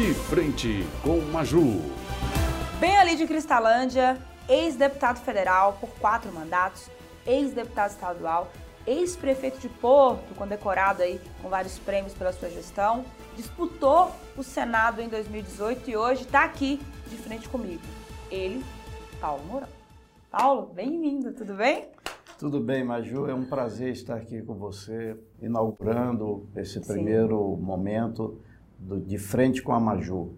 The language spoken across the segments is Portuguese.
De frente com Maju. Bem ali de Cristalândia, ex-deputado federal por quatro mandatos, ex-deputado estadual, ex-prefeito de Porto, condecorado aí com vários prêmios pela sua gestão, disputou o Senado em 2018 e hoje está aqui de frente comigo. Ele, Paulo Mourão. Paulo, bem-vindo, tudo bem? Tudo bem, Maju. É um prazer estar aqui com você, inaugurando esse primeiro Sim. momento do, de frente com a Maju.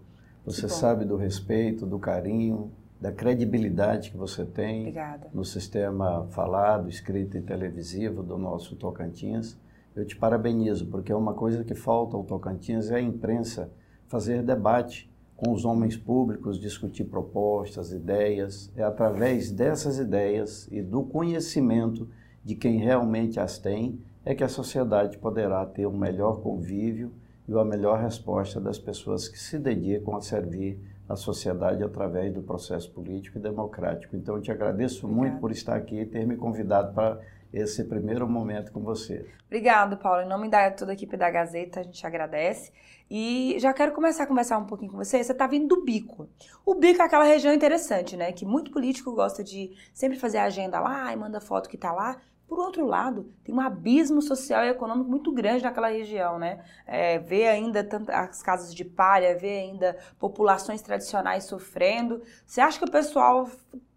Você sabe do respeito, do carinho, da credibilidade que você tem Obrigada. no sistema falado, escrito e televisivo do nosso Tocantins. Eu te parabenizo, porque é uma coisa que falta ao Tocantins é a imprensa fazer debate com os homens públicos, discutir propostas, ideias. É através dessas ideias e do conhecimento de quem realmente as tem é que a sociedade poderá ter um melhor convívio e a melhor resposta das pessoas que se dedicam a servir a sociedade através do processo político e democrático. Então, eu te agradeço Obrigada. muito por estar aqui e ter me convidado para esse primeiro momento com você. Obrigado, Paulo. Em nome da toda a equipe da Gazeta, a gente agradece. E já quero começar a conversar um pouquinho com você. Você está vindo do Bico. O Bico é aquela região interessante, né? Que muito político gosta de sempre fazer a agenda lá e manda foto que está lá. Por outro lado, tem um abismo social e econômico muito grande naquela região, né? É, vê ainda tantas, as casas de palha, vê ainda populações tradicionais sofrendo. Você acha que o pessoal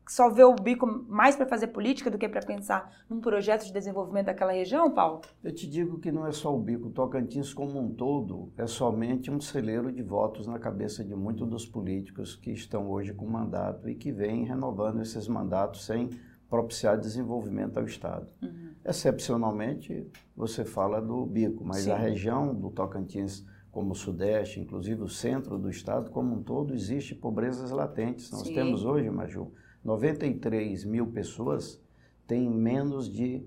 só vê o bico mais para fazer política do que para pensar num projeto de desenvolvimento daquela região, Paulo? Eu te digo que não é só o bico. Tocantins, como um todo, é somente um celeiro de votos na cabeça de muitos dos políticos que estão hoje com mandato e que vêm renovando esses mandatos sem propiciar desenvolvimento ao Estado. Uhum. Excepcionalmente, você fala do bico, mas Sim. a região do Tocantins, como o Sudeste, inclusive o centro do Estado como um todo, existe pobrezas latentes. Nós Sim. temos hoje, Maju, 93 mil pessoas têm menos de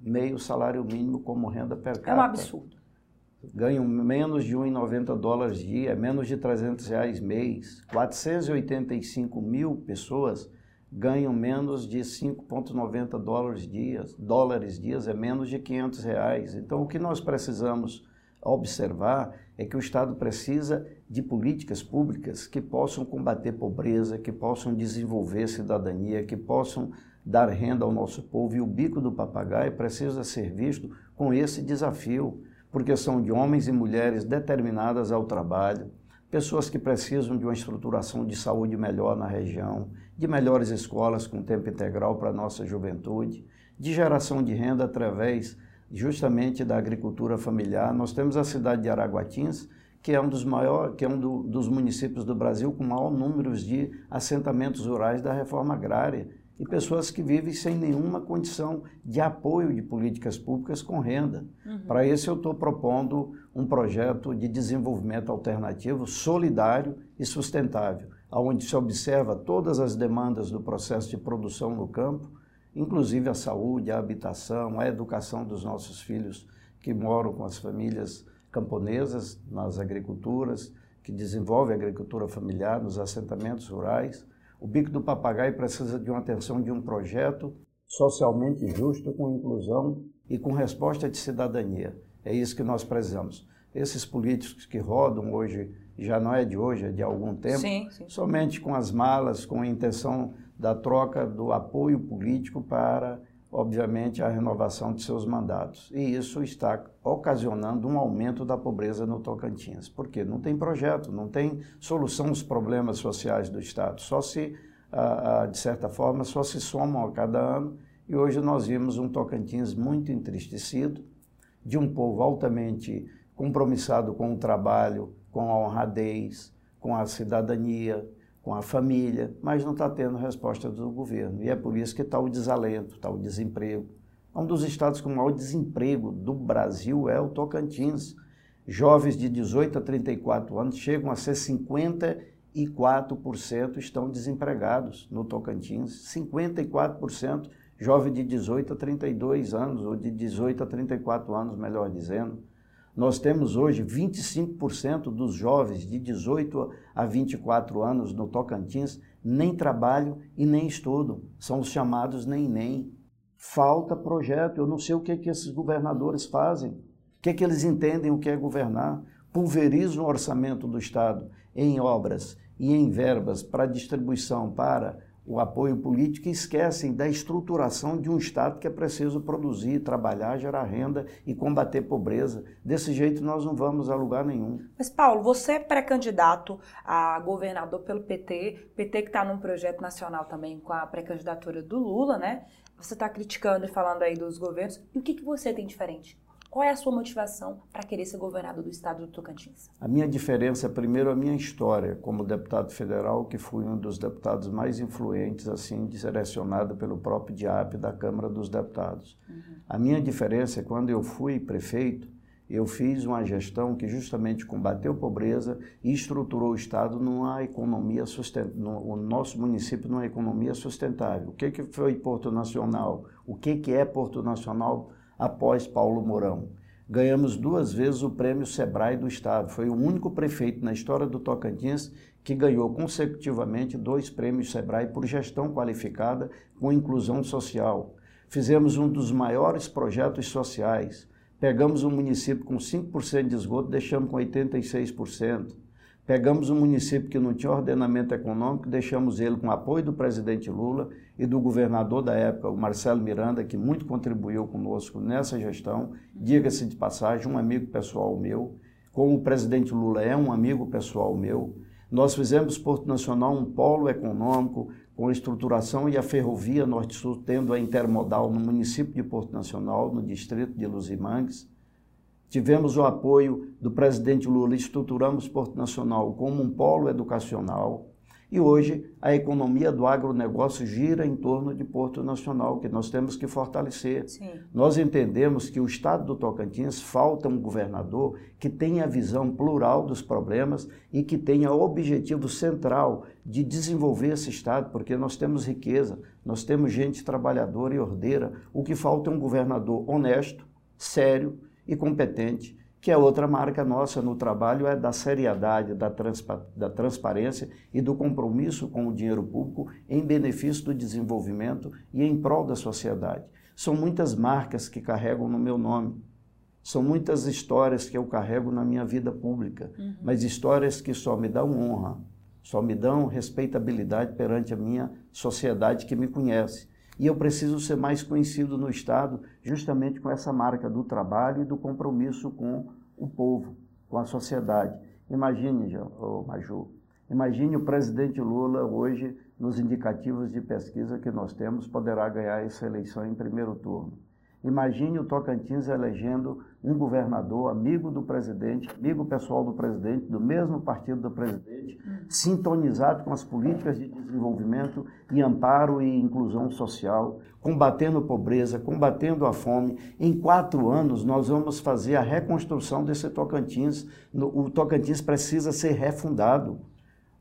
meio salário mínimo como renda per capita. É um absurdo. Ganham menos de 1,90 dólares dia, menos de 300 reais mês. 485 mil pessoas ganham menos de 5,90 dólares dias, dólares dias é menos de 500 reais. Então, o que nós precisamos observar é que o Estado precisa de políticas públicas que possam combater pobreza, que possam desenvolver cidadania, que possam dar renda ao nosso povo. E o bico do papagaio precisa ser visto com esse desafio, porque são de homens e mulheres determinadas ao trabalho, pessoas que precisam de uma estruturação de saúde melhor na região, de melhores escolas com tempo integral para a nossa juventude, de geração de renda através justamente da agricultura familiar. Nós temos a cidade de Araguatins, que é um dos maiores, que é um do, dos municípios do Brasil com maior número de assentamentos rurais da reforma agrária e pessoas que vivem sem nenhuma condição de apoio de políticas públicas com renda. Uhum. Para isso, eu estou propondo um projeto de desenvolvimento alternativo, solidário e sustentável, onde se observa todas as demandas do processo de produção no campo, inclusive a saúde, a habitação, a educação dos nossos filhos que moram com as famílias camponesas, nas agriculturas, que desenvolvem a agricultura familiar, nos assentamentos rurais o Bico do Papagaio precisa de uma atenção de um projeto socialmente justo, com inclusão e com resposta de cidadania. É isso que nós precisamos. Esses políticos que rodam hoje, já não é de hoje, é de algum tempo, sim, sim. somente com as malas, com a intenção da troca do apoio político para obviamente, a renovação de seus mandatos. E isso está ocasionando um aumento da pobreza no Tocantins. Por quê? Não tem projeto, não tem solução aos problemas sociais do Estado. Só se, de certa forma, só se somam a cada ano. E hoje nós vimos um Tocantins muito entristecido, de um povo altamente compromissado com o trabalho, com a honradez, com a cidadania, com a família, mas não está tendo resposta do governo. E é por isso que está o desalento, está o desemprego. Um dos estados com maior desemprego do Brasil é o Tocantins. Jovens de 18 a 34 anos chegam a ser 54% estão desempregados no Tocantins. 54% jovem de 18 a 32 anos, ou de 18 a 34 anos, melhor dizendo. Nós temos hoje 25% dos jovens de 18 a 24 anos no Tocantins nem trabalham e nem estudam. São os chamados nem-nem. Falta projeto. Eu não sei o que, que esses governadores fazem. O que, que eles entendem o que é governar. Pulverizam o orçamento do Estado em obras e em verbas para distribuição para o apoio político e esquecem da estruturação de um Estado que é preciso produzir, trabalhar, gerar renda e combater pobreza. Desse jeito nós não vamos a lugar nenhum. Mas, Paulo, você é pré-candidato a governador pelo PT, PT que está num projeto nacional também com a pré-candidatura do Lula, né? Você está criticando e falando aí dos governos. E o que, que você tem diferente? Qual é a sua motivação para querer ser governador do estado do Tocantins? A minha diferença é, primeiro, a minha história como deputado federal, que fui um dos deputados mais influentes, assim, direcionado pelo próprio DIAP da Câmara dos Deputados. Uhum. A minha diferença é quando eu fui prefeito, eu fiz uma gestão que justamente combateu a pobreza e estruturou o Estado numa economia sustentável, no, o nosso município numa economia sustentável. O que, que foi Porto Nacional? O que, que é Porto Nacional? Após Paulo Mourão. Ganhamos duas vezes o prêmio Sebrae do Estado. Foi o único prefeito na história do Tocantins que ganhou consecutivamente dois prêmios Sebrae por gestão qualificada com inclusão social. Fizemos um dos maiores projetos sociais. Pegamos um município com 5% de esgoto, deixamos com 86%. Pegamos um município que não tinha ordenamento econômico, deixamos ele com apoio do presidente Lula e do governador da época, o Marcelo Miranda, que muito contribuiu conosco nessa gestão. Diga-se de passagem, um amigo pessoal meu. Como o presidente Lula é um amigo pessoal meu, nós fizemos Porto Nacional um polo econômico com estruturação e a ferrovia Norte-Sul tendo a intermodal no município de Porto Nacional, no distrito de Luzimangues. Tivemos o apoio do presidente Lula, estruturamos Porto Nacional como um polo educacional. E hoje a economia do agronegócio gira em torno de Porto Nacional, que nós temos que fortalecer. Sim. Nós entendemos que o estado do Tocantins falta um governador que tenha a visão plural dos problemas e que tenha o objetivo central de desenvolver esse estado, porque nós temos riqueza, nós temos gente trabalhadora e ordeira. O que falta é um governador honesto, sério, e competente, que é outra marca nossa no trabalho, é da seriedade, da, transpa da transparência e do compromisso com o dinheiro público em benefício do desenvolvimento e em prol da sociedade. São muitas marcas que carregam no meu nome. São muitas histórias que eu carrego na minha vida pública, uhum. mas histórias que só me dão honra, só me dão respeitabilidade perante a minha sociedade que me conhece. E eu preciso ser mais conhecido no Estado justamente com essa marca do trabalho e do compromisso com o povo, com a sociedade. Imagine, oh, Maju, imagine o presidente Lula hoje, nos indicativos de pesquisa que nós temos, poderá ganhar essa eleição em primeiro turno. Imagine o Tocantins elegendo um governador amigo do presidente, amigo pessoal do presidente, do mesmo partido do presidente, sintonizado com as políticas de desenvolvimento e amparo e inclusão social, combatendo a pobreza, combatendo a fome. Em quatro anos, nós vamos fazer a reconstrução desse Tocantins. O Tocantins precisa ser refundado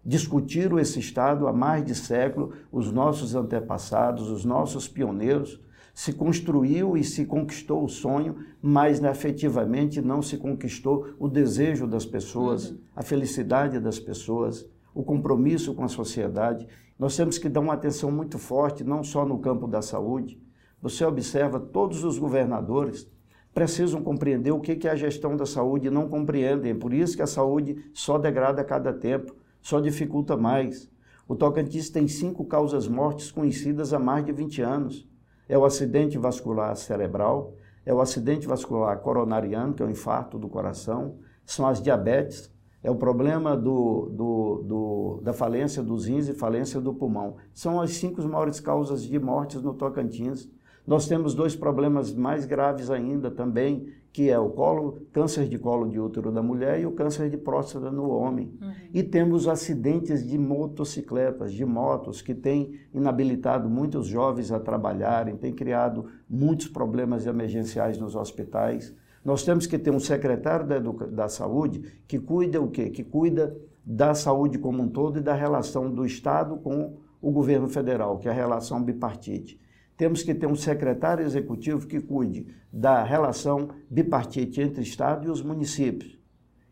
discutiram esse Estado há mais de século, os nossos antepassados, os nossos pioneiros, se construiu e se conquistou o sonho, mas né, efetivamente não se conquistou o desejo das pessoas, uhum. a felicidade das pessoas, o compromisso com a sociedade. Nós temos que dar uma atenção muito forte, não só no campo da saúde. Você observa, todos os governadores precisam compreender o que é a gestão da saúde e não compreendem. Por isso que a saúde só degrada a cada tempo, só dificulta mais. O Tocantins tem cinco causas mortes conhecidas há mais de 20 anos é o acidente vascular cerebral, é o acidente vascular coronariano, que é o infarto do coração, são as diabetes, é o problema do, do, do, da falência dos rins e falência do pulmão. São as cinco maiores causas de mortes no Tocantins. Nós temos dois problemas mais graves ainda também, que é o colo, câncer de colo de útero da mulher e o câncer de próstata no homem. Uhum. E temos acidentes de motocicletas, de motos, que têm inabilitado muitos jovens a trabalharem, têm criado muitos problemas emergenciais nos hospitais. Nós temos que ter um secretário da, da saúde que cuida o quê? Que cuida da saúde como um todo e da relação do Estado com o governo federal, que é a relação bipartite. Temos que ter um secretário executivo que cuide da relação bipartite entre o Estado e os municípios.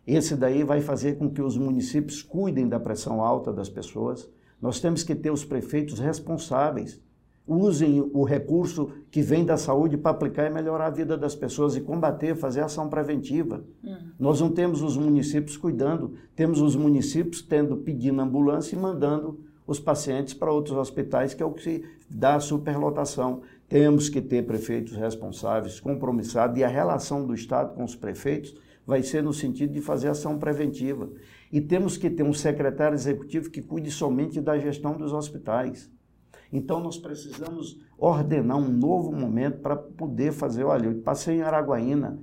Esse daí vai fazer com que os municípios cuidem da pressão alta das pessoas. Nós temos que ter os prefeitos responsáveis usem o recurso que vem da saúde para aplicar e melhorar a vida das pessoas e combater, fazer ação preventiva. Uhum. Nós não temos os municípios cuidando, temos os municípios tendo pedindo ambulância e mandando os pacientes para outros hospitais, que é o que dá a superlotação. Temos que ter prefeitos responsáveis, compromissados, e a relação do Estado com os prefeitos vai ser no sentido de fazer ação preventiva. E temos que ter um secretário executivo que cuide somente da gestão dos hospitais. Então nós precisamos ordenar um novo momento para poder fazer. Olha, eu passei em Araguaína,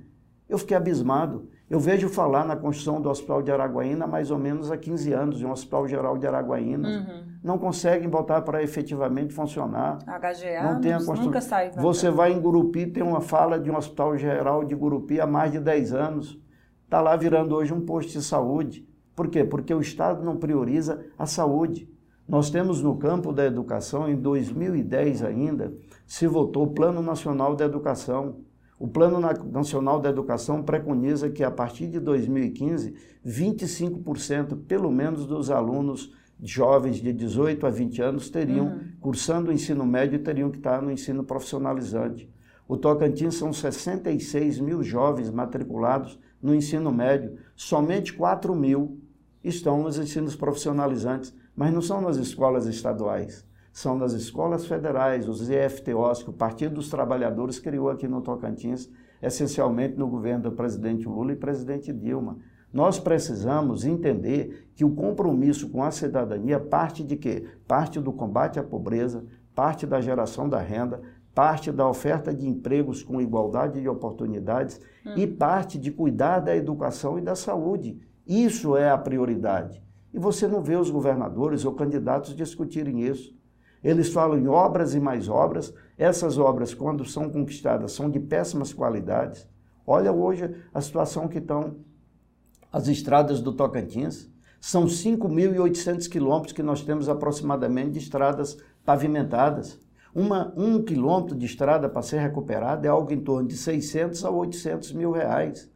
eu fiquei abismado. Eu vejo falar na construção do Hospital de Araguaína há mais ou menos há 15 anos, de um Hospital Geral de Araguaína. Uhum. Não conseguem botar para efetivamente funcionar. HGA não tem a constru... nunca sai. Você vai em Gurupi, tem uma fala de um Hospital Geral de Gurupi há mais de 10 anos. Está lá virando hoje um posto de saúde. Por quê? Porque o Estado não prioriza a saúde. Nós temos no campo da educação, em 2010 ainda, se votou o Plano Nacional da Educação. O Plano Nacional da Educação preconiza que a partir de 2015, 25% pelo menos dos alunos jovens de 18 a 20 anos teriam, uhum. cursando o ensino médio, teriam que estar no ensino profissionalizante. O Tocantins são 66 mil jovens matriculados no ensino médio, somente 4 mil estão nos ensinos profissionalizantes mas não são nas escolas estaduais, são nas escolas federais, os EFTOs, que o Partido dos Trabalhadores criou aqui no Tocantins, essencialmente no governo do presidente Lula e presidente Dilma. Nós precisamos entender que o compromisso com a cidadania parte de quê? Parte do combate à pobreza, parte da geração da renda, parte da oferta de empregos com igualdade de oportunidades hum. e parte de cuidar da educação e da saúde. Isso é a prioridade. E você não vê os governadores ou candidatos discutirem isso. Eles falam em obras e mais obras. Essas obras, quando são conquistadas, são de péssimas qualidades. Olha hoje a situação que estão as estradas do Tocantins. São 5.800 quilômetros que nós temos aproximadamente de estradas pavimentadas. Uma, um quilômetro de estrada para ser recuperada é algo em torno de 600 a 800 mil reais.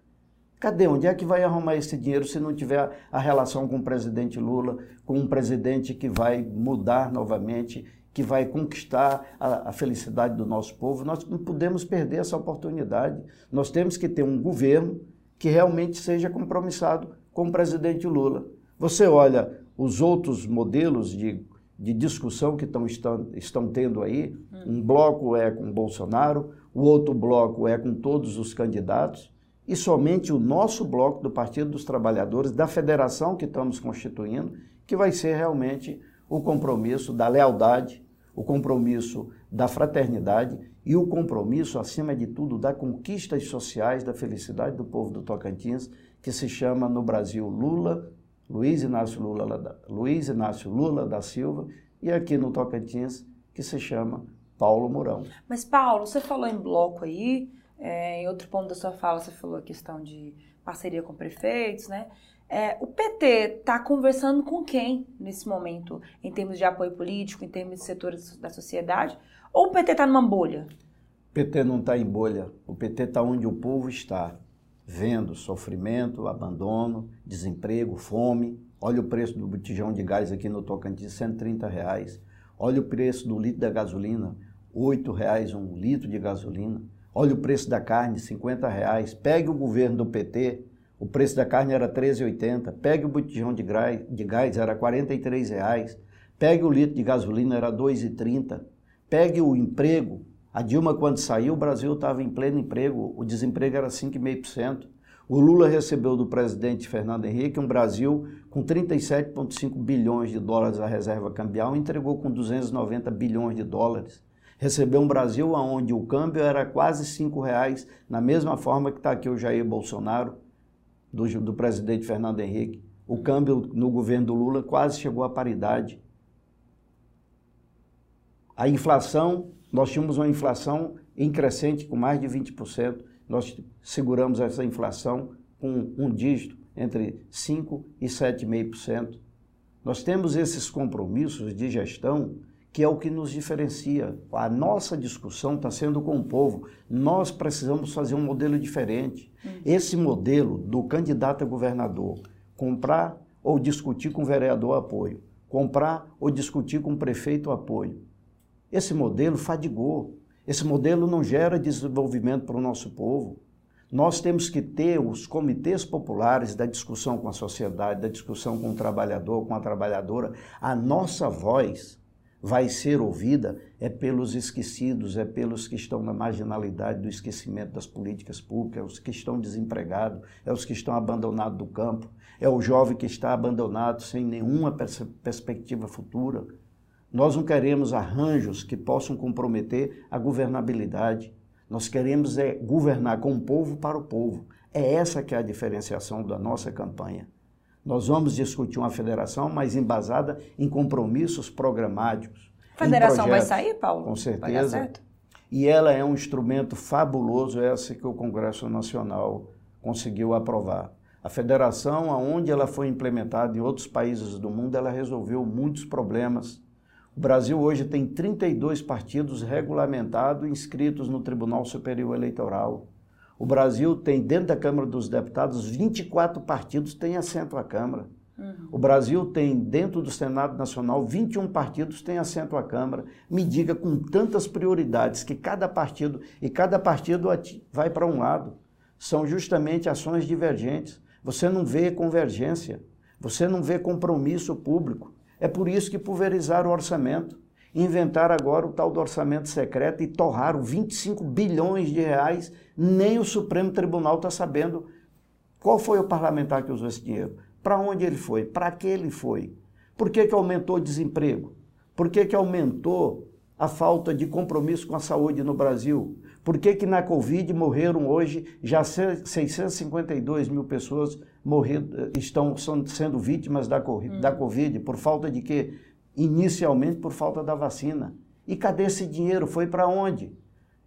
Cadê? Onde é que vai arrumar esse dinheiro se não tiver a relação com o presidente Lula, com um presidente que vai mudar novamente, que vai conquistar a, a, felicidade do nosso povo? Nós não podemos perder essa oportunidade. Nós temos que ter um governo que realmente seja compromissado com o presidente Lula. Você olha os outros modelos de, de discussão que tão, estão, estão tendo aí, um bloco é com Bolsonaro, o outro bloco é com todos os candidatos e somente o nosso bloco do Partido dos Trabalhadores, da federação que estamos constituindo, que vai ser realmente o compromisso da lealdade, o compromisso da fraternidade e o compromisso, acima de tudo, da conquistas sociais, da felicidade do povo do Tocantins, que se chama no Brasil Lula, Luiz Inácio Lula, Luiz Inácio Lula da Silva, e aqui no Tocantins, que se chama Paulo Mourão. Mas, Paulo, você falou em bloco aí, é, em outro ponto da sua fala, você falou a questão de parceria com prefeitos, né? É, o PT está conversando com quem nesse momento, em termos de apoio político, em termos de setores da sociedade? Ou o PT está numa bolha? O PT não está em bolha. O PT está onde o povo está, vendo sofrimento, abandono, desemprego, fome. Olha o preço do botijão de gás aqui no Tocantins, 130 reais. Olha o preço do litro da gasolina, 8 reais um litro de gasolina. Olha o preço da carne, 50 reais. Pegue o governo do PT, o preço da carne era 13,80. Pegue o botijão de gás, de gás era 43 reais. Pegue o litro de gasolina, era 2,30. Pegue o emprego. A Dilma, quando saiu, o Brasil estava em pleno emprego, o desemprego era 5,5%. O Lula recebeu do presidente Fernando Henrique um Brasil com 37,5 bilhões de dólares a reserva cambial entregou com 290 bilhões de dólares recebeu um Brasil onde o câmbio era quase cinco reais, na mesma forma que está aqui o Jair Bolsonaro, do, do presidente Fernando Henrique. O câmbio no governo do Lula quase chegou à paridade. A inflação, nós tínhamos uma inflação em crescente com mais de 20%. Nós seguramos essa inflação com um dígito entre 5% e 7,5%. Nós temos esses compromissos de gestão que é o que nos diferencia. A nossa discussão está sendo com o povo. Nós precisamos fazer um modelo diferente. Uhum. Esse modelo do candidato a governador, comprar ou discutir com o vereador apoio, comprar ou discutir com o prefeito apoio, Esse modelo fadigou. Esse modelo não gera desenvolvimento para o nosso povo. Nós temos que ter os comitês populares da discussão com a sociedade, da discussão com o trabalhador, com a trabalhadora. A nossa voz vai ser ouvida é pelos esquecidos, é pelos que estão na marginalidade do esquecimento das políticas públicas, é os que estão desempregados, é os que estão abandonados do campo, é o jovem que está abandonado sem nenhuma pers perspectiva futura. Nós não queremos arranjos que possam comprometer a governabilidade. Nós queremos é governar com o povo para o povo. É essa que é a diferenciação da nossa campanha. Nós vamos discutir uma federação, mas embasada em compromissos programáticos. A federação vai sair, Paulo? Com certeza. E ela é um instrumento fabuloso, essa que o Congresso Nacional conseguiu aprovar. A federação, aonde ela foi implementada em outros países do mundo, ela resolveu muitos problemas. O Brasil hoje tem 32 partidos regulamentados inscritos no Tribunal Superior Eleitoral. O Brasil tem, dentro da Câmara dos Deputados, 24 partidos têm assento à Câmara. Uhum. O Brasil tem, dentro do Senado Nacional, 21 partidos têm assento à Câmara. Me diga com tantas prioridades que cada partido, e cada partido vai para um lado. São justamente ações divergentes. Você não vê convergência, você não vê compromisso público. É por isso que pulverizaram o orçamento inventar agora o tal do orçamento secreto e torraram 25 bilhões de reais. Nem o Supremo Tribunal está sabendo qual foi o parlamentar que usou esse dinheiro, para onde ele foi, para que ele foi, por que, que aumentou o desemprego, por que, que aumentou a falta de compromisso com a saúde no Brasil, por que, que na Covid morreram hoje já 652 mil pessoas morrido, estão sendo vítimas da, da hum. Covid por falta de quê? inicialmente por falta da vacina. E cadê esse dinheiro? Foi para onde?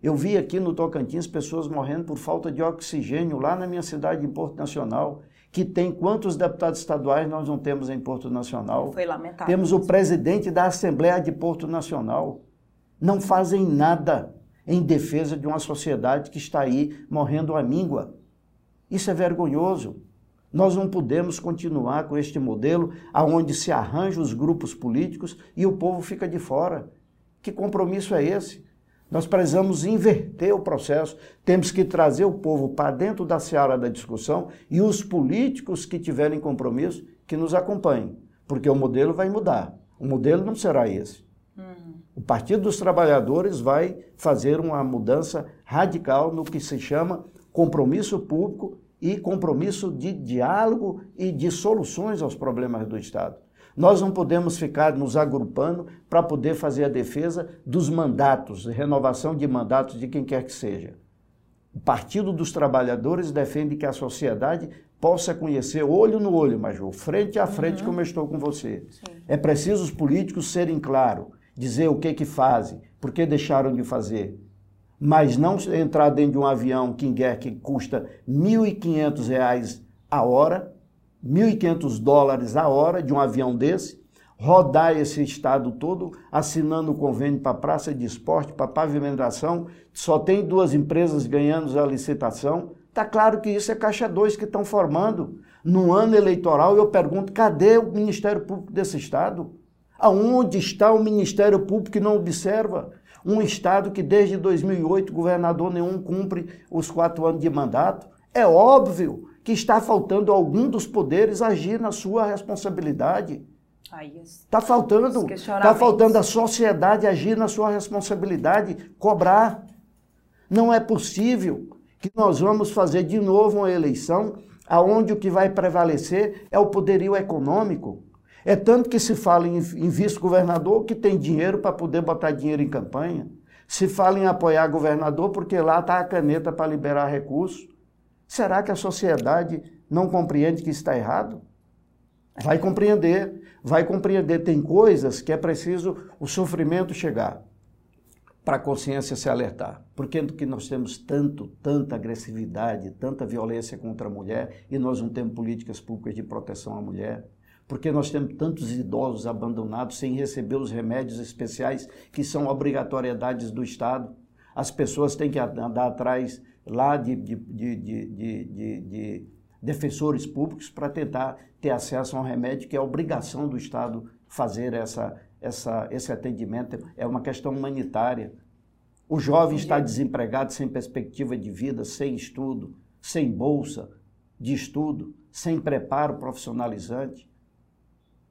Eu vi aqui no Tocantins pessoas morrendo por falta de oxigênio lá na minha cidade, em Porto Nacional, que tem quantos deputados estaduais nós não temos em Porto Nacional? Foi lamentável. Temos o presidente da Assembleia de Porto Nacional. Não fazem nada em defesa de uma sociedade que está aí morrendo à míngua. Isso é vergonhoso. Nós não podemos continuar com este modelo aonde se arranjam os grupos políticos e o povo fica de fora. Que compromisso é esse? Nós precisamos inverter o processo, temos que trazer o povo para dentro da seara da discussão e os políticos que tiverem compromisso que nos acompanhem, porque o modelo vai mudar. O modelo não será esse. Uhum. O Partido dos Trabalhadores vai fazer uma mudança radical no que se chama compromisso público e compromisso de diálogo e de soluções aos problemas do Estado. Nós não podemos ficar nos agrupando para poder fazer a defesa dos mandatos, renovação de mandatos de quem quer que seja. O Partido dos Trabalhadores defende que a sociedade possa conhecer olho no olho, Major, frente a frente, uhum. como eu estou com você. Sim. É preciso os políticos serem claros, dizer o que que fazem, por que deixaram de fazer mas não entrar dentro de um avião King que custa R$ 1.500 a hora, 1.500 dólares a hora de um avião desse, rodar esse estado todo, assinando convênio para praça de esporte, para pavimentação, só tem duas empresas ganhando a licitação. Está claro que isso é caixa 2 que estão formando. No ano eleitoral, eu pergunto, cadê o Ministério Público desse estado? Aonde está o Ministério Público que não observa? Um Estado que desde 2008 governador nenhum cumpre os quatro anos de mandato. É óbvio que está faltando algum dos poderes agir na sua responsabilidade. Está faltando, está faltando a sociedade agir na sua responsabilidade, cobrar. Não é possível que nós vamos fazer de novo uma eleição aonde o que vai prevalecer é o poderio econômico. É tanto que se fala em, em vice-governador que tem dinheiro para poder botar dinheiro em campanha. Se fala em apoiar governador porque lá está a caneta para liberar recursos. Será que a sociedade não compreende que está errado? Vai compreender, vai compreender. Tem coisas que é preciso o sofrimento chegar para a consciência se alertar. Porque que nós temos tanto, tanta agressividade, tanta violência contra a mulher e nós não temos políticas públicas de proteção à mulher? Porque nós temos tantos idosos abandonados sem receber os remédios especiais que são obrigatoriedades do Estado. As pessoas têm que andar atrás lá de, de, de, de defensores públicos para tentar ter acesso a um remédio que é obrigação do Estado fazer essa, essa, esse atendimento. É uma questão humanitária. O jovem está desempregado, sem perspectiva de vida, sem estudo, sem bolsa de estudo, sem preparo profissionalizante.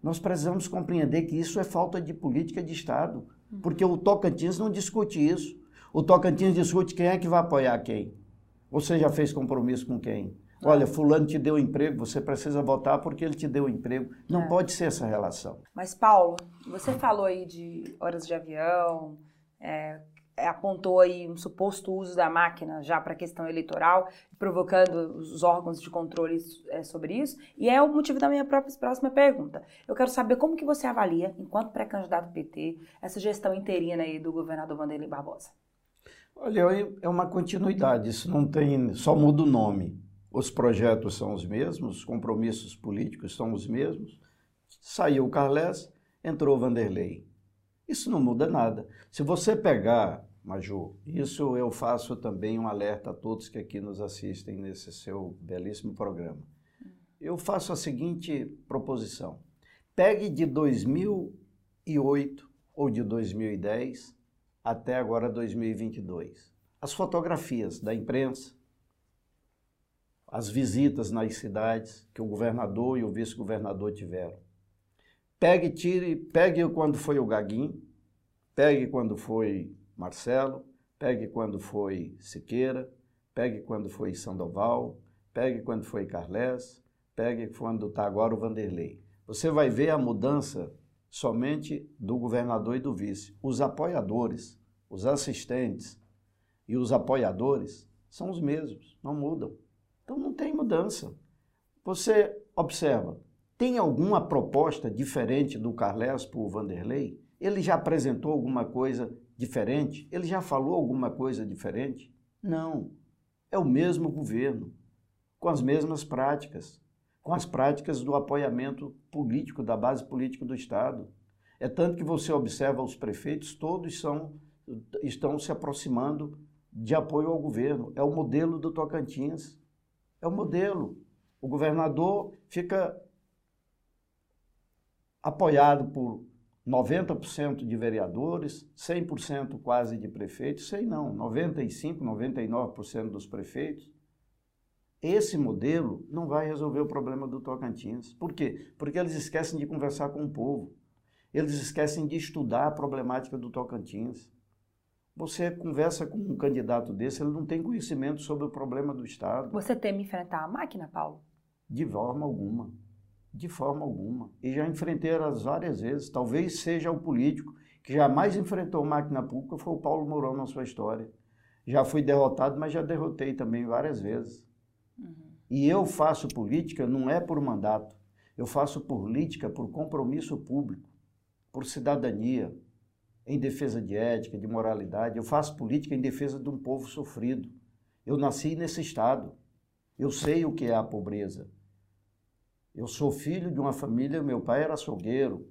Nós precisamos compreender que isso é falta de política de Estado, porque o Tocantins não discute isso. O Tocantins discute quem é que vai apoiar quem. Você já fez compromisso com quem? Olha, fulano te deu emprego, você precisa votar porque ele te deu emprego. Não é. pode ser essa relação. Mas, Paulo, você falou aí de horas de avião, é, apontou aí um suposto uso da máquina já para a questão eleitoral, provocando os órgãos de controle é, sobre isso. E é o motivo da minha própria próxima pergunta. Eu quero saber como que você avalia, enquanto pré-candidato PT, essa gestão interina aí do governador Vanderlei Barbosa. Olha, é uma continuidade, isso não tem, só muda o nome. Os projetos são os mesmos, os compromissos políticos são os mesmos. Saiu o Carles, entrou o Vanderlei. Isso não muda nada. Se você pegar, Major, isso eu faço também um alerta a todos que aqui nos assistem nesse seu belíssimo programa. Eu faço a seguinte proposição. Pegue de 2008 ou de 2010 até agora 2022. As fotografias da imprensa, as visitas nas cidades que o governador e o vice-governador tiveram. Pegue, tire, pegue quando foi o Gaguinho, pegue quando foi Marcelo, pegue quando foi Siqueira, pegue quando foi Sandoval, pegue quando foi Carles, pegue quando está agora o Vanderlei. Você vai ver a mudança somente do governador e do vice. Os apoiadores, os assistentes e os apoiadores são os mesmos, não mudam. Então não tem mudança. Você observa, tem alguma proposta diferente do Carles para o Vanderlei? Ele já apresentou alguma coisa diferente? Ele já falou alguma coisa diferente? Não. É o mesmo governo, com as mesmas práticas, com as práticas do apoiamento político, da base política do Estado. É tanto que você observa os prefeitos, todos são, estão se aproximando de apoio ao governo. É o modelo do Tocantins. É o modelo. O governador fica apoiado por 90% de vereadores, 100% quase de prefeitos, sei não, 95, 99% dos prefeitos. Esse modelo não vai resolver o problema do Tocantins. Por quê? Porque eles esquecem de conversar com o povo. Eles esquecem de estudar a problemática do Tocantins. Você conversa com um candidato desse, ele não tem conhecimento sobre o problema do Estado. Você teme enfrentar a máquina, Paulo? De forma alguma. De forma alguma. E já enfrentei elas várias vezes. Talvez seja o político que jamais enfrentou máquina pública, foi o Paulo Mourão na sua história. Já fui derrotado, mas já derrotei também várias vezes. Uhum. E eu faço política não é por mandato. Eu faço política por compromisso público, por cidadania, em defesa de ética, de moralidade. Eu faço política em defesa de um povo sofrido. Eu nasci nesse estado. Eu sei o que é a pobreza. Eu sou filho de uma família, meu pai era açougueiro,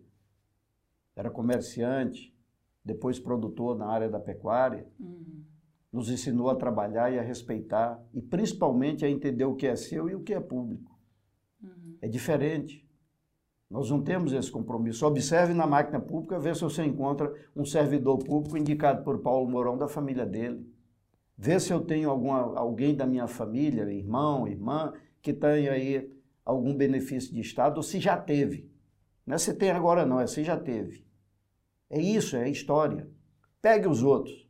era comerciante, depois produtor na área da pecuária. Uhum. Nos ensinou a trabalhar e a respeitar, e principalmente a entender o que é seu e o que é público. Uhum. É diferente. Nós não temos esse compromisso. Observe na máquina pública, vê se você encontra um servidor público indicado por Paulo Mourão da família dele. Vê se eu tenho alguma, alguém da minha família, irmão, irmã, que tenha aí algum benefício de Estado, ou se já teve. Não é se tem agora não, é se já teve. É isso, é história. Pegue os outros.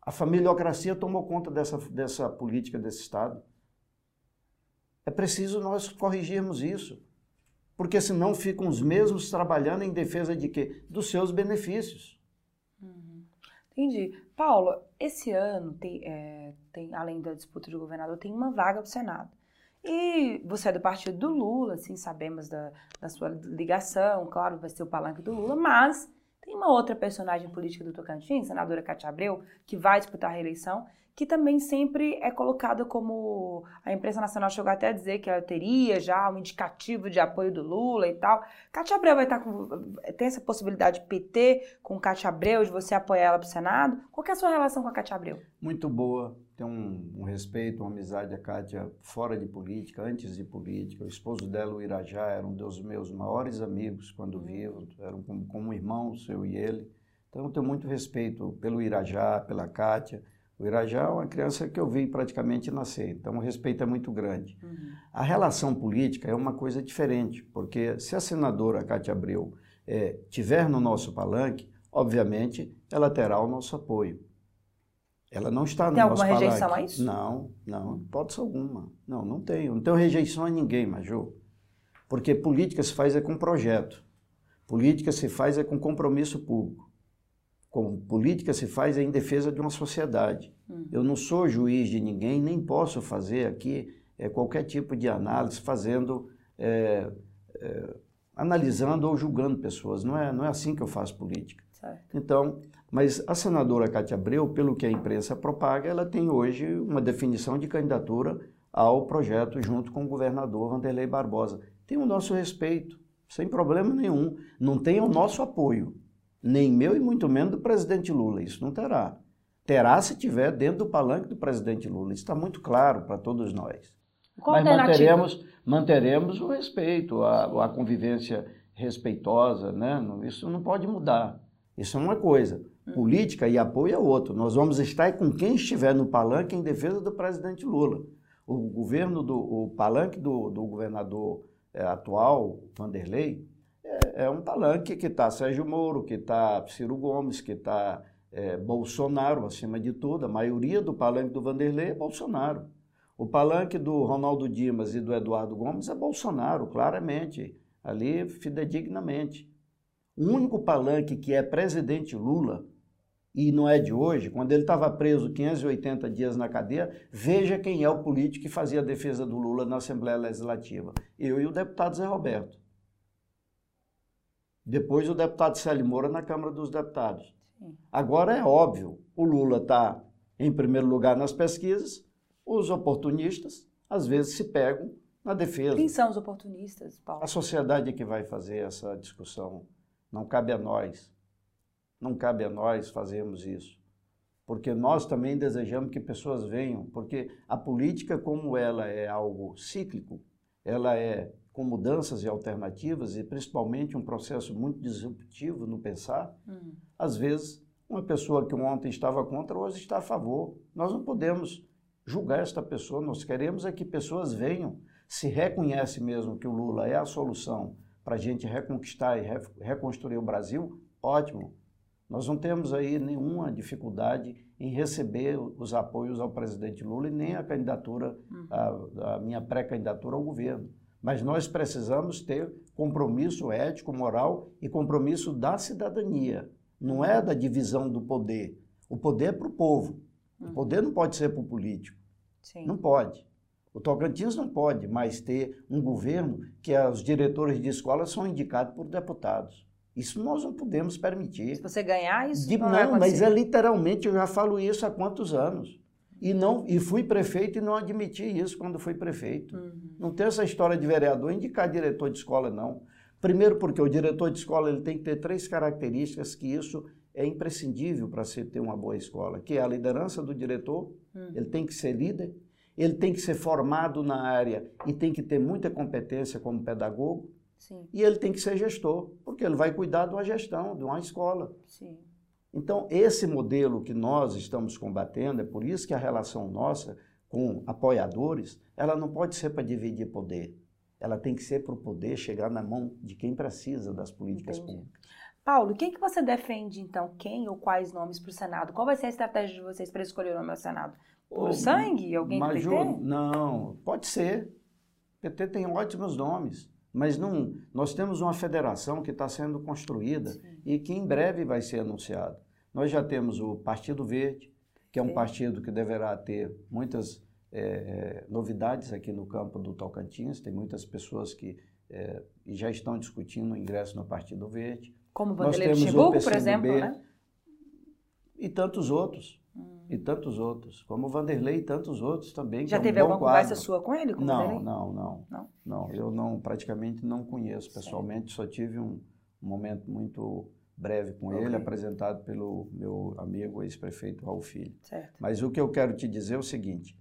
A familiocracia tomou conta dessa, dessa política desse Estado. É preciso nós corrigirmos isso porque senão ficam os mesmos trabalhando em defesa de quê? Dos seus benefícios. Uhum. Entendi. Paulo, esse ano, tem, é, tem, além da disputa de governador, tem uma vaga para o Senado. E você é do partido do Lula, assim, sabemos da, da sua ligação, claro, vai ser o palanque do Lula, mas tem uma outra personagem política do Tocantins, senadora Cátia Abreu, que vai disputar a reeleição, que também sempre é colocada como. A imprensa nacional chegou até a dizer que ela teria já um indicativo de apoio do Lula e tal. Cátia Abreu vai estar com. Tem essa possibilidade de PT com Cátia Abreu, de você apoiar ela para o Senado? Qual é a sua relação com a Cátia Abreu? Muito boa. Tenho um, um, respeito, uma amizade a Kátia fora de política, antes de política. O esposo dela, o Irajá, era um dos meus maiores amigos quando vivo, eram como, como irmãos, eu e ele. Então eu tenho muito respeito pelo Irajá, pela Kátia. O Irajá é uma criança que eu vi praticamente nascer, então o respeito é muito grande. Uhum. A relação política é uma coisa diferente, porque se a senadora Cátia Abreu é, tiver no nosso palanque, obviamente ela terá o nosso apoio. Ela não está no tem alguma rejeição a isso? Não, não, hipótese alguma. Não, não tenho. Não tenho rejeição a ninguém, Maju. Porque política se faz é com projeto. Política se faz é com compromisso público como política se faz é em defesa de uma sociedade. Uhum. Eu não sou juiz de ninguém, nem posso fazer aqui é, qualquer tipo de análise fazendo, é, é, analisando ou julgando pessoas. Não é, não é assim que eu faço política. Certo. Então, mas a senadora Cátia Abreu, pelo que a imprensa propaga, ela tem hoje uma definição de candidatura ao projeto junto com o governador Vanderlei Barbosa. Tem o nosso respeito, sem problema nenhum. Não tem o nosso apoio nem meu e muito menos do presidente Lula. Isso não terá. Terá se tiver dentro do palanque do presidente Lula. Isso está muito claro para todos nós. Qual Mas manteremos, manteremos o respeito, a, a convivência respeitosa, né? Isso não pode mudar. Isso é uma coisa. Hum. Política e apoio é outro. Nós vamos estar com quem estiver no palanque em defesa do presidente Lula. O governo do o palanque do, do governador é, atual, Vanderlei, é, é um palanque que está Sérgio Moro, que está Ciro Gomes, que está é, Bolsonaro, acima de tudo. A maioria do palanque do Vanderlei é Bolsonaro. O palanque do Ronaldo Dimas e do Eduardo Gomes é Bolsonaro, claramente, ali fidedignamente. O único palanque que é presidente Lula, e não é de hoje, quando ele estava preso 580 dias na cadeia, veja quem é o político que fazia a defesa do Lula na Assembleia Legislativa. Eu e o deputado Zé Roberto. Depois o deputado Célio Moura na Câmara dos Deputados. Agora é óbvio, o Lula está em primeiro lugar nas pesquisas, os oportunistas às vezes se pegam na defesa. Quem são os oportunistas, Paulo? A sociedade é que vai fazer essa discussão. Não cabe a nós. Não cabe a nós fazermos isso. Porque nós também desejamos que pessoas venham, porque a política, como ela é algo cíclico, ela é com mudanças e alternativas e principalmente um processo muito disruptivo no pensar, uhum. às vezes uma pessoa que ontem estava contra hoje está a favor. Nós não podemos julgar esta pessoa, nós queremos é que pessoas venham, se reconhece mesmo que o Lula é a solução para a gente reconquistar e re reconstruir o Brasil, ótimo. Nós não temos aí nenhuma dificuldade em receber os apoios ao presidente Lula e nem a candidatura, a, a minha pré-candidatura ao governo. Mas nós precisamos ter compromisso ético, moral e compromisso da cidadania. Não é da divisão do poder. O poder é para o povo. O uhum. poder não pode ser para o político. Sim. Não pode. O Tocantins não pode mais ter um governo que os diretores de escola são indicados por deputados. Isso nós não podemos permitir. Se você ganhar isso, de, não, não mas é literalmente, eu já falo isso há quantos anos. E, não, e fui prefeito e não admiti isso quando fui prefeito. Uhum. Não tem essa história de vereador indicar diretor de escola, não. Primeiro porque o diretor de escola ele tem que ter três características que isso é imprescindível para se ter uma boa escola, que é a liderança do diretor, uhum. ele tem que ser líder, ele tem que ser formado na área e tem que ter muita competência como pedagogo, Sim. e ele tem que ser gestor, porque ele vai cuidar de uma gestão, de uma escola. Sim. Então, esse modelo que nós estamos combatendo, é por isso que a relação nossa com apoiadores, ela não pode ser para dividir poder. Ela tem que ser para o poder chegar na mão de quem precisa das políticas Entendi. públicas. Paulo, quem que você defende, então? Quem ou quais nomes para o Senado? Qual vai ser a estratégia de vocês para escolher o nome ao Senado? Por sangue? Alguém Major, do PT? Não, pode ser. O PT tem ótimos nomes. Mas não, nós temos uma federação que está sendo construída Sim. e que em breve vai ser anunciada. Nós já temos o Partido Verde, que é um Sim. partido que deverá ter muitas é, novidades aqui no campo do Tocantins. Tem muitas pessoas que é, já estão discutindo o ingresso no Partido Verde. Como Vanderlei Luxemburgo, por exemplo, né? E tantos outros. E tantos outros. Como Vanderlei e tantos outros também. Já é um teve alguma quadro. conversa sua com ele? Com não, não, não, não, não. Eu não, praticamente não conheço pessoalmente. Só tive um momento muito breve com Ok. ele, apresentado pelo meu amigo ex-prefeito Raul Filho. Certo. Mas o que eu quero te dizer é o seguinte: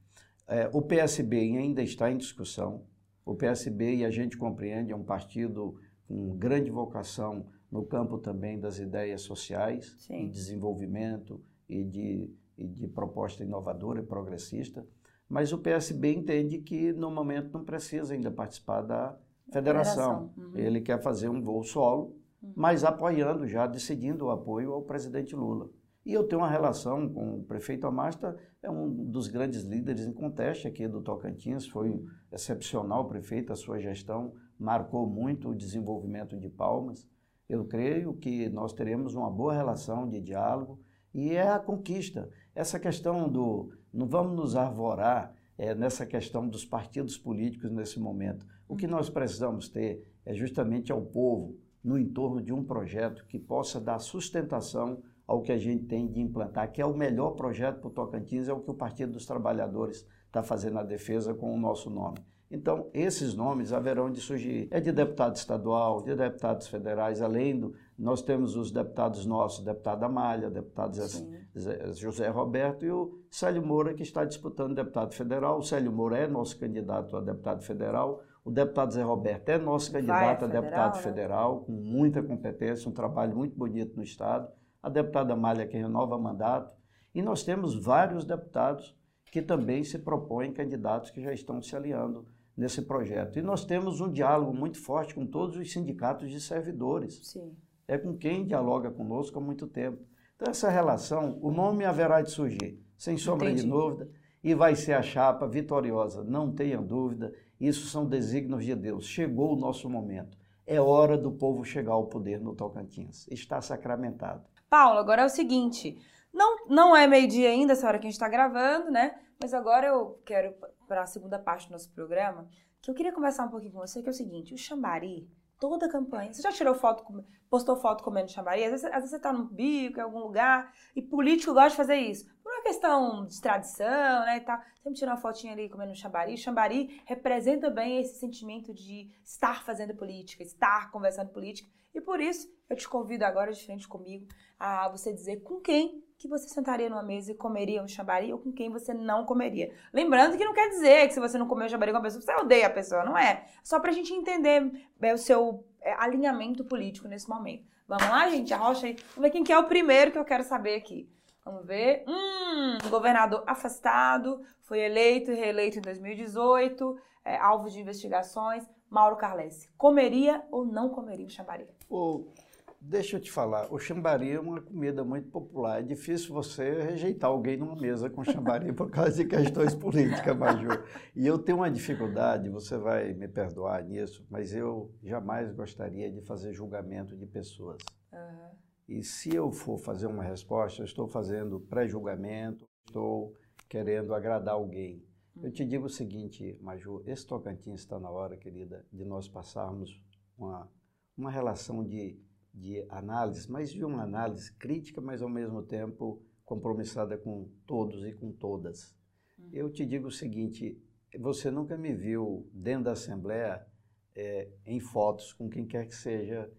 é, o PSB ainda está em discussão. O PSB, e a gente compreende, é um partido com grande vocação no campo também das ideias sociais, Sim. de desenvolvimento e de, e de proposta inovadora e progressista. Mas o PSB entende que, no momento, não precisa ainda participar da federação. Federação, uhum. Ele quer fazer um voo solo, mas apoiando já, decidindo o apoio ao presidente Lula. E eu tenho uma relação com o prefeito Amasta, é um dos grandes líderes em conteste aqui do Tocantins, foi um excepcional prefeito, a sua gestão marcou muito o desenvolvimento de Palmas. Eu creio que nós teremos uma boa relação de diálogo e é a conquista. Essa questão do. Não vamos nos arvorar é, nessa questão dos partidos políticos nesse momento. O que nós precisamos ter é justamente ao povo no entorno de um projeto que possa dar sustentação ao que a gente tem de implantar, que é o melhor projeto para o Tocantins, é o que o Partido dos Trabalhadores está fazendo a defesa com o nosso nome. Então, esses nomes haverão de surgir. É de deputado estadual, de deputados federais, além do. Nós temos os deputados nossos, deputado Amália, deputado Zé- José Roberto e o Célio Moura, que está disputando deputado federal. O Célio Moura é nosso candidato a deputado federal. O deputado Zé Roberto é nosso Vai candidato a a federal, deputado né? federal, com muita competência, um trabalho muito bonito no Estado. A deputada Amália, que renova mandato. E nós temos vários deputados que também se propõem candidatos que já estão se aliando nesse projeto. E nós temos um diálogo muito forte com todos os sindicatos de servidores Sim. É com quem dialoga conosco há muito tempo. Então, essa relação, o nome haverá de surgir, sem sombra de Entendi. dúvida, e vai ser a chapa vitoriosa, não tenha dúvida. Isso são desígnios de Deus. Chegou o nosso momento. É hora do povo chegar ao poder no Tocantins. Está sacramentado. Paulo, agora é o seguinte. Não, não é meio-dia ainda, essa hora que a gente está gravando, né? Mas agora eu quero para a segunda parte do nosso programa, que eu queria conversar um pouquinho com você, que é o seguinte, o Xambari, toda a campanha, você já tirou foto, postou foto comendo Xambari? Às vezes, às vezes você tá num bico, em algum lugar, e político gosta de fazer isso. Por uma questão de tradição, né, e tal. Sempre tira uma fotinha ali comendo Xambari. Xambari representa bem esse sentimento de estar fazendo política, estar conversando política. E por isso, eu te convido agora, de frente comigo, a você dizer com quem que você sentaria numa mesa e comeria um xambari ou com quem você não comeria. Lembrando que não quer dizer que se você não comer um xambari com uma pessoa, você odeia a pessoa, não é? Só pra gente entender é, o seu é, alinhamento político nesse momento. Vamos lá, gente? Arrocha aí. Vamos ver quem que é o primeiro que eu quero saber aqui. Vamos ver. Hum, governador afastado, foi eleito e reeleito em 2018, é, alvo de investigações. Mauro Carlesse, comeria ou não comeria um xambari? Ô, deixa eu te falar, o chambari é uma comida muito popular. É difícil você rejeitar alguém numa mesa com chambari por causa de questões políticas, Maju. E eu tenho uma dificuldade, você vai me perdoar nisso, mas eu jamais gostaria de fazer julgamento de pessoas. E se eu for fazer uma resposta, eu estou fazendo pré-julgamento, estou querendo agradar alguém. Eu te digo o seguinte, Maju, esse Tocantins está na hora, querida, de nós passarmos uma, uma relação de, de análise, mas de uma análise crítica, mas ao mesmo tempo compromissada com todos e com todas. Eu te digo o seguinte, você nunca me viu dentro da Assembleia eh, em fotos com quem quer que seja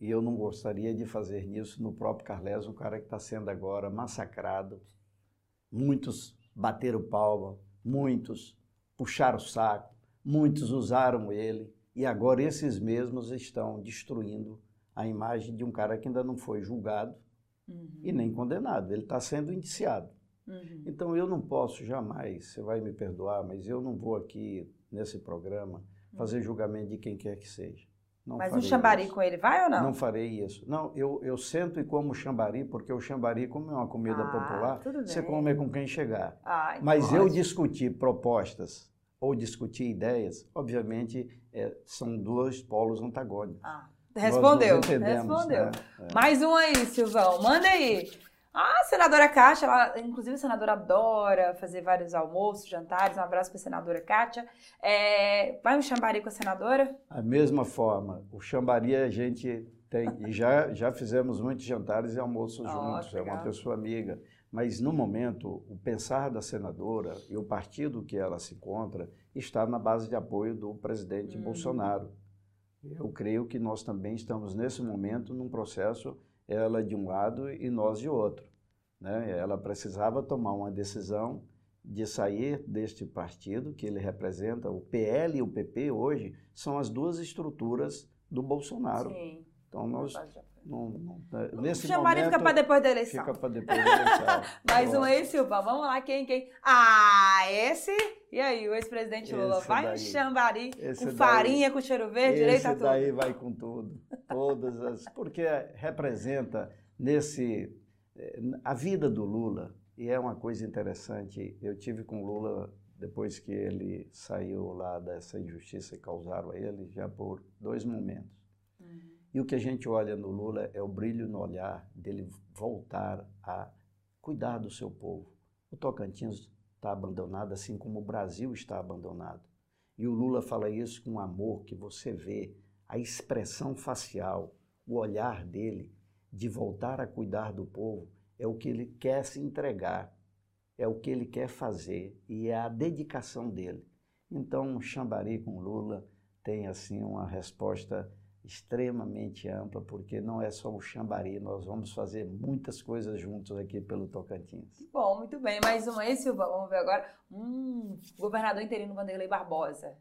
e eu não gostaria de fazer nisso no próprio Carles, um cara que está sendo agora massacrado. Muitos bateram palma, muitos puxaram o saco, muitos usaram ele, e agora esses mesmos estão destruindo a imagem de um cara que ainda não foi julgado e nem condenado, ele está sendo indiciado. Uhum. Então eu não posso jamais, você vai me perdoar, mas eu não vou aqui nesse programa fazer julgamento de quem quer que seja. Não Mas um farei xambari isso. com ele vai ou não? Não farei isso. Não, eu, eu sento e como chambari, porque o chambari, como é uma comida Ah, popular, você come com quem chegar. Ah, então Mas eu discutir propostas ou discutir ideias, obviamente, é, são dois polos antagônicos. Ah, respondeu, respondeu. né? É. Mais um aí, Silvão, manda aí. A senadora Kátia, ela, inclusive a senadora adora fazer vários almoços, jantares. Um abraço para a senadora Kátia. É, vai um chambari com a senadora? A mesma forma, o chambari a gente tem, e já, já fizemos muitos jantares e almoços Ó, juntos, é uma pessoa amiga. Mas, no momento, o pensar da senadora e o partido que ela se encontra está na base de apoio do presidente Uhum. Bolsonaro. Eu creio que nós também estamos, nesse momento, num processo ela de um lado e nós de outro. Né? Ela precisava tomar uma decisão de sair deste partido que ele representa, o PL e o PP hoje são as duas estruturas do Bolsonaro. Sim. Então nós não, não, né, nesse Chamaria momento fica para depois da eleição. fica para depois da eleição. Mais um ex, Silva. Vamos lá, quem, quem? Ah, esse? E aí, o ex-presidente Lula Esse vai daí. Xambari, Esse com daí. farinha, com cheiro verde, direito a Esse tudo. daí vai com tudo. Todas as. Porque representa nesse. eh, A vida do Lula, e é uma coisa interessante. Eu tive com o Lula depois que ele saiu lá dessa injustiça que causaram a ele, já por dois momentos. E o que a gente olha no Lula é o brilho no olhar dele voltar a cuidar do seu povo. O Tocantins está abandonado, assim como o Brasil está abandonado. E o Lula fala isso com amor, que você vê a expressão facial, o olhar dele de voltar a cuidar do povo, é o que ele quer se entregar, é o que ele quer fazer e é a dedicação dele. Então, Xambari com Lula tem assim uma resposta extremamente ampla, porque não é só o Xambari, nós vamos fazer muitas coisas juntos aqui pelo Tocantins. Bom, muito bem. Mais um ex, Silva. Vamos ver agora. Hum, governador interino Vanderlei Barbosa.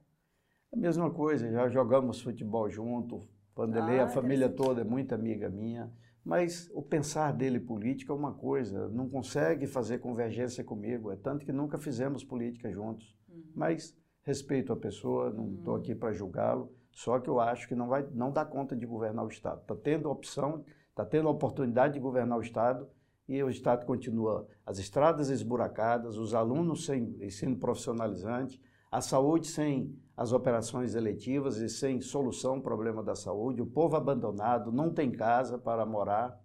A mesma coisa, já jogamos futebol junto, Vanderlei, Ah, a família toda é muito amiga minha, mas o pensar dele político é uma coisa, não consegue fazer convergência comigo, é tanto que nunca fizemos política juntos. Uhum. Mas respeito a pessoa, não estou aqui para julgá-lo, só que eu acho que não vai não dá conta de governar o Estado. Está tendo opção, está tendo a oportunidade de governar o Estado e o Estado continua as estradas esburacadas, os alunos sem ensino profissionalizante, a saúde sem as operações eletivas e sem solução ao problema da saúde, o povo abandonado, não tem casa para morar.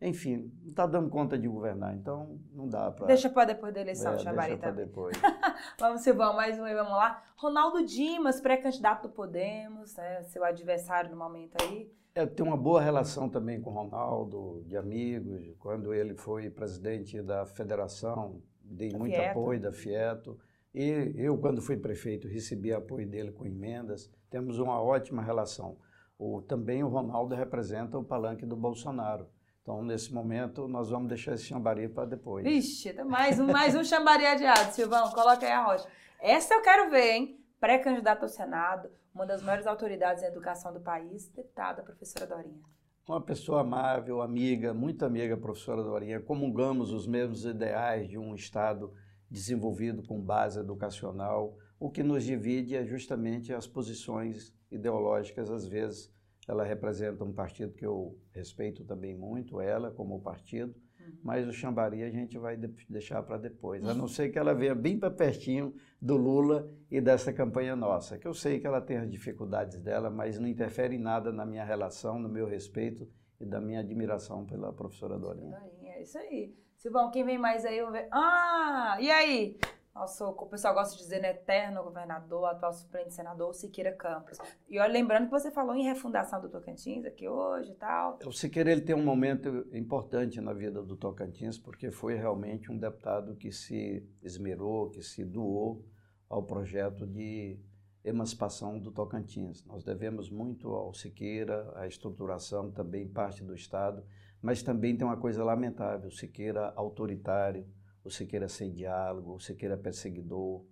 Enfim, não está dando conta de governar, então não dá para. Deixa para depois da eleição, é, Xambari deixa para depois. Vamos, Silvão, mais um aí, vamos lá. Ronaldo Dimas, pré-candidato do Podemos, né, seu adversário no momento aí. Eu tenho uma boa relação também com o Ronaldo, de amigos. Quando ele foi presidente da federação, dei Da muito Fieto. apoio da Fieto. E eu, quando fui prefeito, recebi apoio dele com emendas. Temos uma ótima relação. O, também o Ronaldo representa o palanque do Bolsonaro. Então, nesse momento, nós vamos deixar esse chambari para depois. Tem mais um, mais um Xambari adiado, Silvão. Coloca aí a rocha. Essa eu quero ver, hein? Pré-candidato ao Senado, uma das maiores autoridades em educação do país, deputada, professora Dorinha. Uma pessoa amável, amiga, muito amiga, professora Dorinha. Comungamos os mesmos ideais de um Estado desenvolvido com base educacional. O que nos divide é justamente as posições ideológicas. Às vezes, ela representa um partido que eu respeito também muito, ela como partido, mas o Xambari a gente vai de- deixar para depois. A não ser que ela venha bem para pertinho do Lula e dessa campanha nossa, que eu sei que ela tem as dificuldades dela, mas não interfere em nada na minha relação, no meu respeito e da minha admiração pela professora Dorinha. Dorinha, é isso aí. Silvão, quem vem mais aí? Vamos ver. Ah, e aí? Nosso, o pessoal gosta de dizer, né? Eterno governador, atual suplente senador, Siqueira Campos. E olha, lembrando que você falou em refundação do Tocantins aqui hoje e tal. O Siqueira ele tem um momento importante na vida do Tocantins, porque foi realmente um deputado que se esmerou, que se doou ao projeto de emancipação do Tocantins. Nós devemos muito ao Siqueira, a estruturação também parte do Estado, mas também tem uma coisa lamentável, Siqueira autoritário, o Siqueira sem diálogo, o Siqueira perseguidor.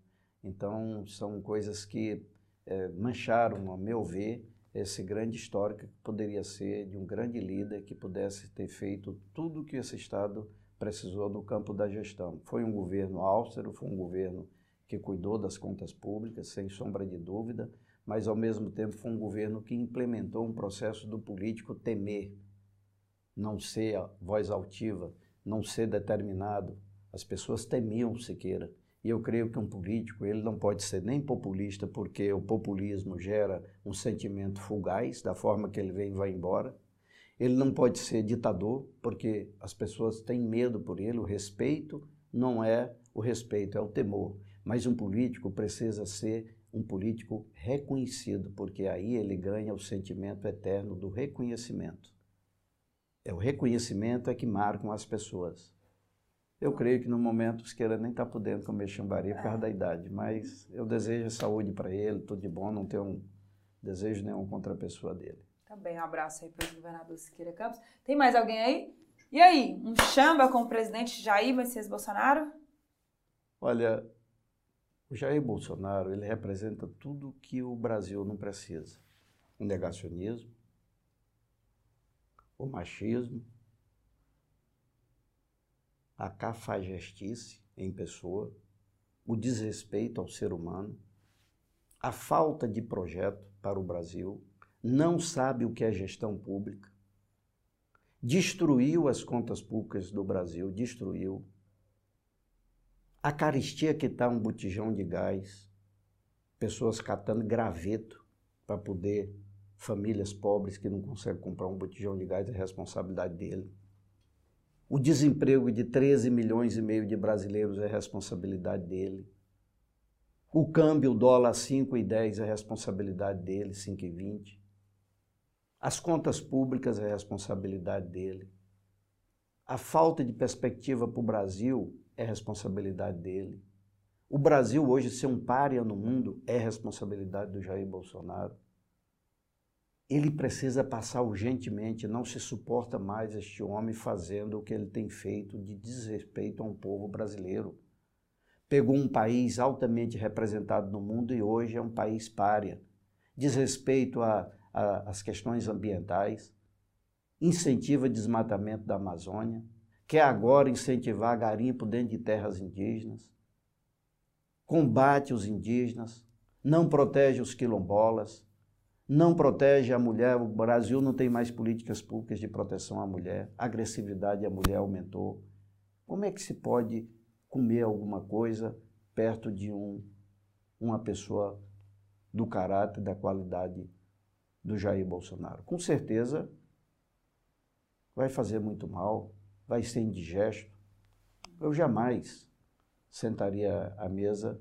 Então, são coisas que eh, mancharam, a meu ver, esse grande histórico que poderia ser de um grande líder que pudesse ter feito tudo o que esse Estado precisou no campo da gestão. Foi um governo austero, foi um governo que cuidou das contas públicas, sem sombra de dúvida, mas ao mesmo tempo foi um governo que implementou um processo do político temer, não ser voz altiva, não ser determinado. As pessoas temiam Siqueira. E eu creio que um político, ele não pode ser nem populista, porque o populismo gera um sentimento fugaz, da forma que ele vem e vai embora. Ele não pode ser ditador, porque as pessoas têm medo por ele. O respeito não é o respeito, é o temor. Mas um político precisa ser um político reconhecido, porque aí ele ganha o sentimento eterno do reconhecimento. É o reconhecimento é que marcam as pessoas. Eu creio que no momento o Siqueira nem está podendo comer chambari por causa da idade, mas eu desejo saúde para ele, tudo de bom, não tenho um desejo nenhum contra a pessoa dele. Também um abraço aí para o governador Siqueira Campos. Tem mais alguém aí? E aí, um chamba com o presidente Jair Messias Bolsonaro? Olha, o Jair Bolsonaro, ele representa tudo que o Brasil não precisa. O negacionismo, o machismo, a cafajestice em pessoa, o desrespeito ao ser humano, a falta de projeto para o Brasil, não sabe o que é gestão pública, destruiu as contas públicas do Brasil, destruiu. A caristia que está um botijão de gás, pessoas catando graveto para poder, famílias pobres que não conseguem comprar um botijão de gás, é responsabilidade dele. O desemprego de 13 milhões e meio de brasileiros é responsabilidade dele. O câmbio dólar 5,10 é responsabilidade dele, 5,20. As contas públicas é responsabilidade dele. A falta de perspectiva para o Brasil é responsabilidade dele. O Brasil hoje ser um párea no mundo é responsabilidade do Jair Bolsonaro. Ele precisa passar urgentemente, não se suporta mais este homem fazendo o que ele tem feito de desrespeito a um povo brasileiro. Pegou um país altamente representado no mundo e hoje é um país párea. Desrespeito as questões ambientais, incentiva desmatamento da Amazônia, quer agora incentivar garimpo dentro de terras indígenas, combate os indígenas, não protege os quilombolas, não protege a mulher. O Brasil não tem mais políticas públicas de proteção à mulher, a agressividade à mulher aumentou. Como é que se pode comer alguma coisa perto de um, uma pessoa do caráter, da qualidade do Jair Bolsonaro. Com certeza vai fazer muito mal, vai ser indigesto. Eu jamais sentaria à mesa,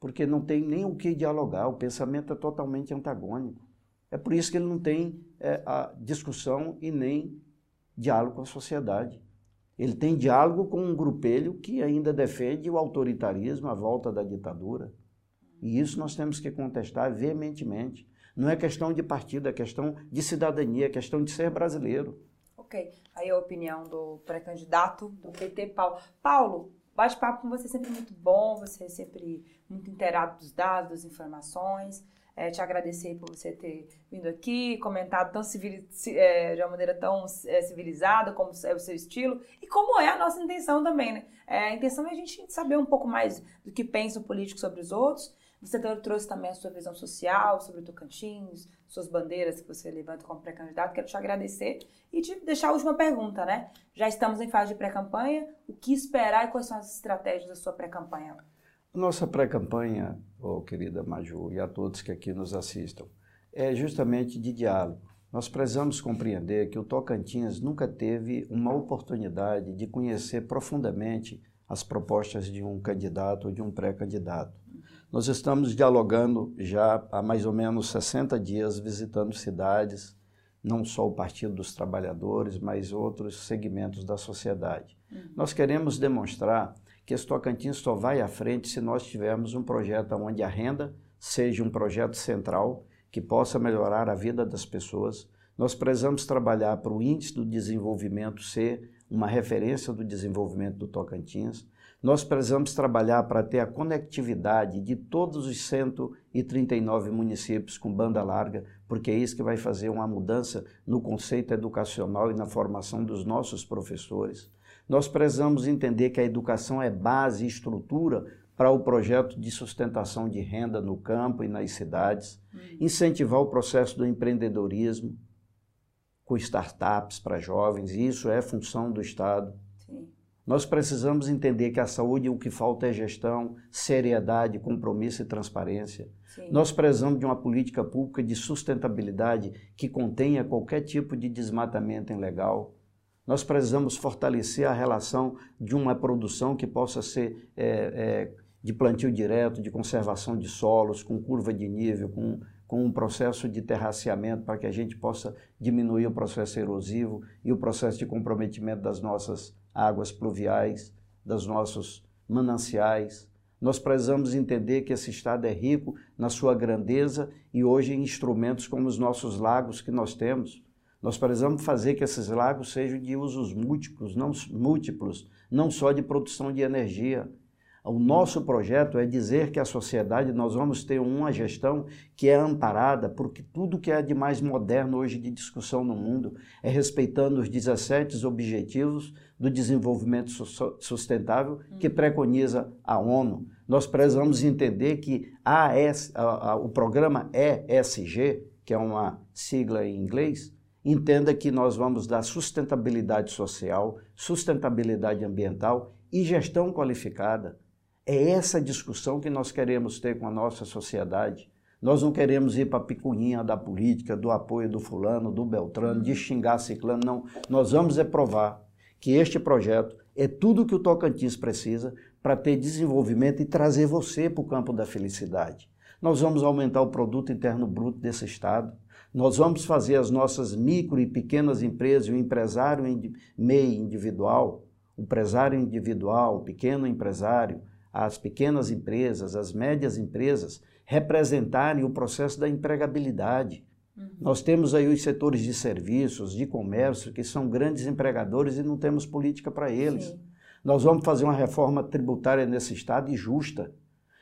porque não tem nem o que dialogar, o pensamento é totalmente antagônico. É por isso que ele não tem é, a discussão e nem diálogo com a sociedade. Ele tem diálogo com um grupelho que ainda defende o autoritarismo, a volta da ditadura. E isso nós temos que contestar veementemente. Não é questão de partido, é questão de cidadania, é questão de ser brasileiro. Ok. Aí a opinião do pré-candidato do PT, Paulo. Paulo, bate-papo com você é sempre muito bom, você é sempre muito inteirado dos dados, das informações. É, te agradecer por você ter vindo aqui, comentado tão civil, é, de uma maneira tão é, civilizada, como é o seu estilo, e como é a nossa intenção também, né? É, a intenção é a gente saber um pouco mais do que pensa o político sobre os outros, você trouxe também a sua visão social sobre o Tocantins, suas bandeiras que você levanta como pré-candidato. Quero te agradecer e te deixar a última pergunta, né? Já estamos em fase de pré-campanha. O que esperar e quais são as estratégias da sua pré-campanha? Nossa pré-campanha, oh, querida Maju, e a todos que aqui nos assistam, é justamente de diálogo. Nós precisamos compreender que o Tocantins nunca teve uma oportunidade de conhecer profundamente as propostas de um candidato ou de um pré-candidato. Nós estamos dialogando já há mais ou menos 60 dias, visitando cidades, não só o Partido dos Trabalhadores, mas outros segmentos da sociedade. Uhum. Nós queremos demonstrar que esse Tocantins só vai à frente se nós tivermos um projeto onde a renda seja um projeto central que possa melhorar a vida das pessoas. Nós precisamos trabalhar para o índice do desenvolvimento ser uma referência do desenvolvimento do Tocantins. Nós precisamos trabalhar para ter a conectividade de todos os 139 municípios com banda larga, porque é isso que vai fazer uma mudança no conceito educacional e na formação dos nossos professores. Nós precisamos entender que a educação é base e estrutura para o projeto de sustentação de renda no campo e nas cidades, hum. incentivar o processo do empreendedorismo com startups para jovens, e isso é função do Estado. Nós precisamos entender que a saúde o que falta é gestão, seriedade, compromisso e transparência. Sim. Nós precisamos de uma política pública de sustentabilidade que contenha qualquer tipo de desmatamento ilegal. Nós precisamos fortalecer a relação de uma produção que possa ser é, é, de plantio direto, de conservação de solos, com curva de nível, com, com um processo de terraceamento para que a gente possa diminuir o processo erosivo e o processo de comprometimento das nossas águas pluviais, dos nossos mananciais. Nós precisamos entender que esse estado é rico na sua grandeza e hoje em instrumentos como os nossos lagos que nós temos. Nós precisamos fazer que esses lagos sejam de usos múltiplos, não múltiplos, não só de produção de energia. O nosso projeto é dizer que a sociedade nós vamos ter uma gestão que é amparada porque tudo que é de mais moderno hoje de discussão no mundo é respeitando os 17 objetivos do desenvolvimento sustentável que preconiza a ONU. Nós precisamos entender que AS, a, a, o programa ESG, que é uma sigla em inglês, entenda que nós vamos dar sustentabilidade social, sustentabilidade ambiental e gestão qualificada. É essa discussão que nós queremos ter com a nossa sociedade. Nós não queremos ir para a picuinha da política, do apoio do fulano, do beltrano, de xingar ciclano, não. Nós vamos é provar que este projeto é tudo que o Tocantins precisa para ter desenvolvimento e trazer você para o campo da felicidade. Nós vamos aumentar o produto interno bruto desse estado. Nós vamos fazer as nossas micro e pequenas empresas, o empresário MEI individual, o empresário individual, o pequeno empresário, as pequenas empresas, as médias empresas representarem o processo da empregabilidade. Uhum. Nós temos aí os setores de serviços, de comércio, que são grandes empregadores e não temos política para eles. Sim. Nós vamos fazer uma reforma tributária nesse estado e justa.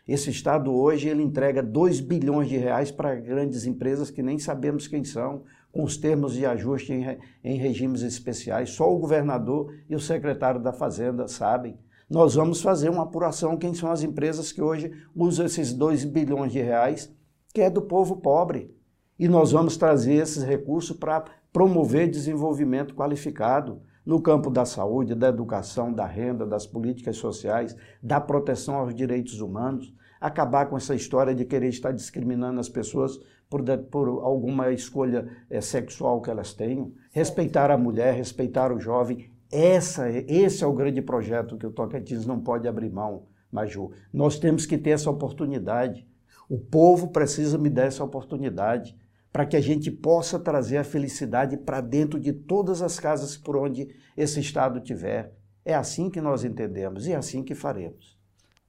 Esse estado hoje ele entrega 2 bilhões de reais para grandes empresas que nem sabemos quem são, com os termos de ajuste em, em regimes especiais. Só o governador e o secretário da Fazenda sabem. Nós vamos fazer uma apuração quem são as empresas que hoje usam esses 2 bilhões de reais, que é do povo pobre. E nós vamos trazer esses recursos para promover desenvolvimento qualificado no campo da saúde, da educação, da renda, das políticas sociais, da proteção aos direitos humanos, acabar com essa história de querer estar discriminando as pessoas por, por alguma escolha é, sexual que elas tenham, respeitar a mulher, respeitar o jovem. Essa, esse é o grande projeto que o Tocantins não pode abrir mão, Maju. Nós temos que ter essa oportunidade. O povo precisa me dar essa oportunidade para que a gente possa trazer a felicidade para dentro de todas as casas por onde esse Estado tiver. É assim que nós entendemos e é assim que faremos.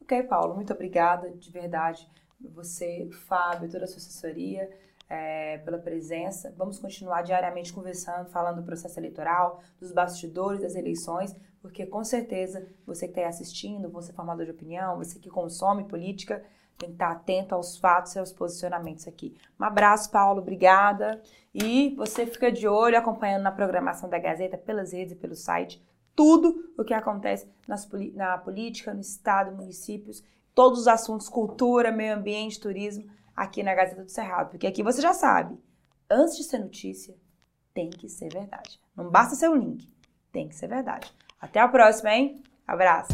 Ok, Paulo, muito obrigada, de verdade, você, Fábio, toda a sua assessoria, é, pela presença. Vamos continuar diariamente conversando, falando do processo eleitoral, dos bastidores das eleições, porque com certeza você que está assistindo, você formador de opinião, você que consome política, tem que estar atento aos fatos e aos posicionamentos aqui. Um abraço, Paulo, obrigada. E você fica de olho acompanhando na programação da Gazeta, pelas redes e pelo site, tudo o que acontece nas, na política, no Estado, municípios, todos os assuntos, cultura, meio ambiente, turismo, aqui na Gazeta do Cerrado. Porque aqui você já sabe, antes de ser notícia, tem que ser verdade. Não basta ser um link, tem que ser verdade. Até a próxima, hein? Abraço!